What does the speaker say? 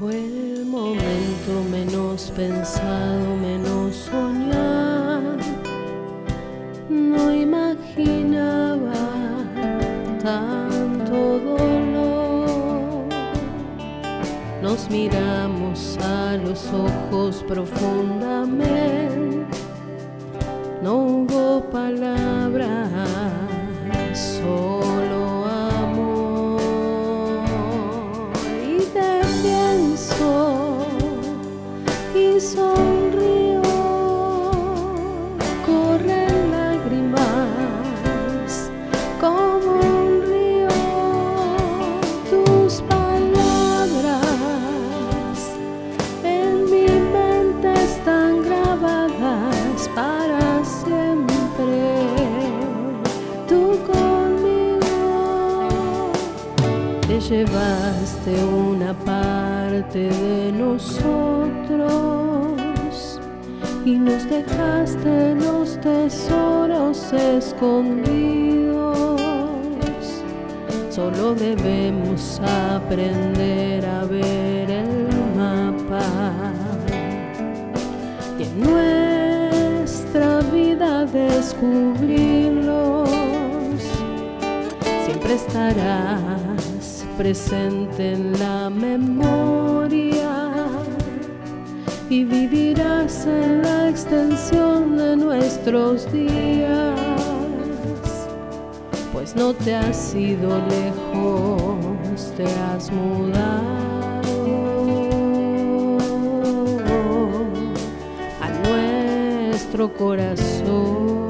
Fue el momento menos pensado, menos Nos miramos a los ojos profundamente. No hubo palabras, te llevaste una parte de nosotros y nos dejaste los tesoros escondidos. Solo debemos aprender a ver el mapa y en nuestra vida descubrirlos. Siempre estarás presente en la memoria y vivirás en la extensión de nuestros días, pues no te has ido lejos, te has mudado a nuestro corazón.